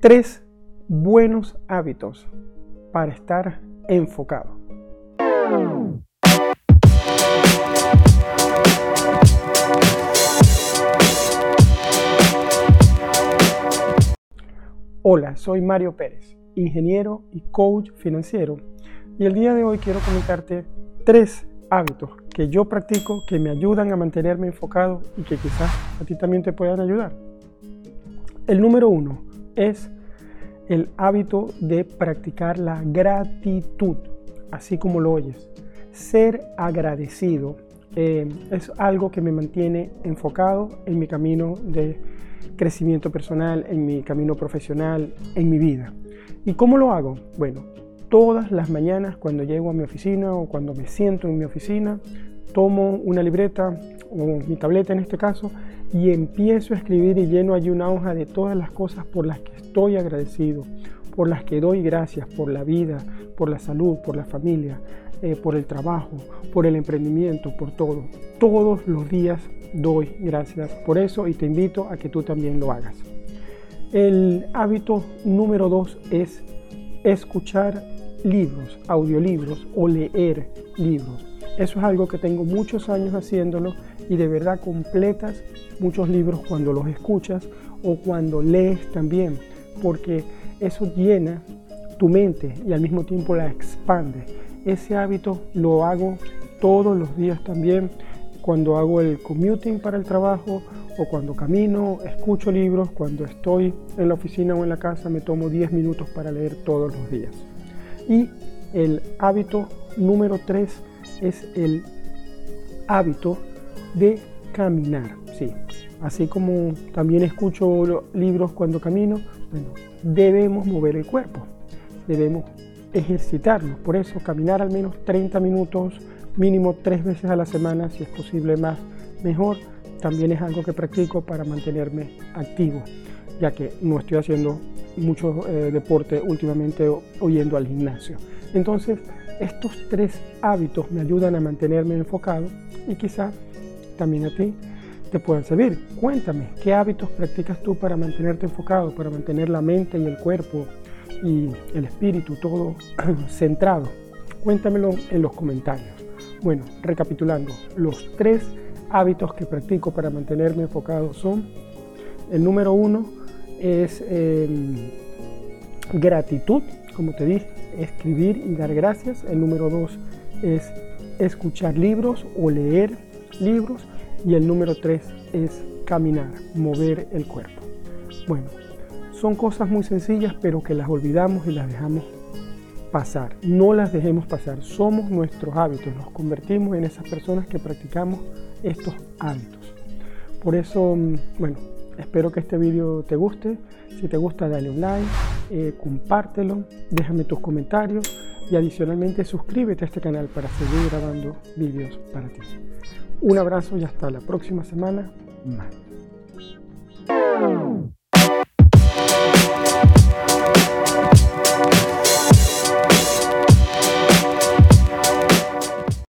Tres buenos hábitos para estar enfocado. Hola, soy Mario Pérez, ingeniero y coach financiero, y el día de hoy quiero comentarte tres hábitos que yo practico que me ayudan a mantenerme enfocado y que quizás a ti también te puedan ayudar. El número uno es el hábito de practicar la gratitud, así como lo oyes. Ser agradecido eh, es algo que me mantiene enfocado en mi camino de crecimiento personal, en mi camino profesional, en mi vida. ¿Y cómo lo hago? Bueno, todas las mañanas cuando llego a mi oficina o cuando me siento en mi oficina, tomo una libreta o mi tableta en este caso y empiezo a escribir y lleno allí una hoja de todas las cosas por las que estoy agradecido, por las que doy gracias, por la vida, por la salud, por la familia, eh, por el trabajo, por el emprendimiento, por todo. Todos los días doy gracias por eso y te invito a que tú también lo hagas. El hábito número dos es escuchar libros, audiolibros o leer libros. Eso es algo que tengo muchos años haciéndolo y de verdad completas muchos libros cuando los escuchas o cuando lees también, porque eso llena tu mente y al mismo tiempo la expande. Ese hábito lo hago todos los días también cuando hago el commuting para el trabajo o cuando camino, escucho libros, cuando estoy en la oficina o en la casa me tomo 10 minutos para leer todos los días. Y el hábito número 3 es el hábito de caminar. Sí, así como también escucho libros cuando camino, bueno, debemos mover el cuerpo, debemos ejercitarnos. Por eso caminar al menos 30 minutos, mínimo tres veces a la semana, si es posible más, mejor. También es algo que practico para mantenerme activo, ya que no estoy haciendo mucho eh, deporte últimamente o yendo al gimnasio. Entonces, estos tres hábitos me ayudan a mantenerme enfocado y quizás también a ti te puedan servir. Cuéntame, ¿qué hábitos practicas tú para mantenerte enfocado, para mantener la mente y el cuerpo y el espíritu todo centrado? Cuéntamelo en los comentarios. Bueno, recapitulando, los tres hábitos que practico para mantenerme enfocado son, el número uno es em, gratitud, como te dije, escribir y dar gracias. El número dos es escuchar libros o leer libros. Y el número tres es caminar, mover el cuerpo. Bueno, son cosas muy sencillas, pero que las olvidamos y las dejamos pasar. No las dejemos pasar. Somos nuestros hábitos. Nos convertimos en esas personas que practicamos estos hábitos. Por eso, mm, bueno, espero que este vídeo te guste. Si te gusta, dale un like, eh, compártelo, déjame tus comentarios y adicionalmente suscríbete a este canal para seguir grabando vídeos para ti. Un abrazo y hasta la próxima semana más.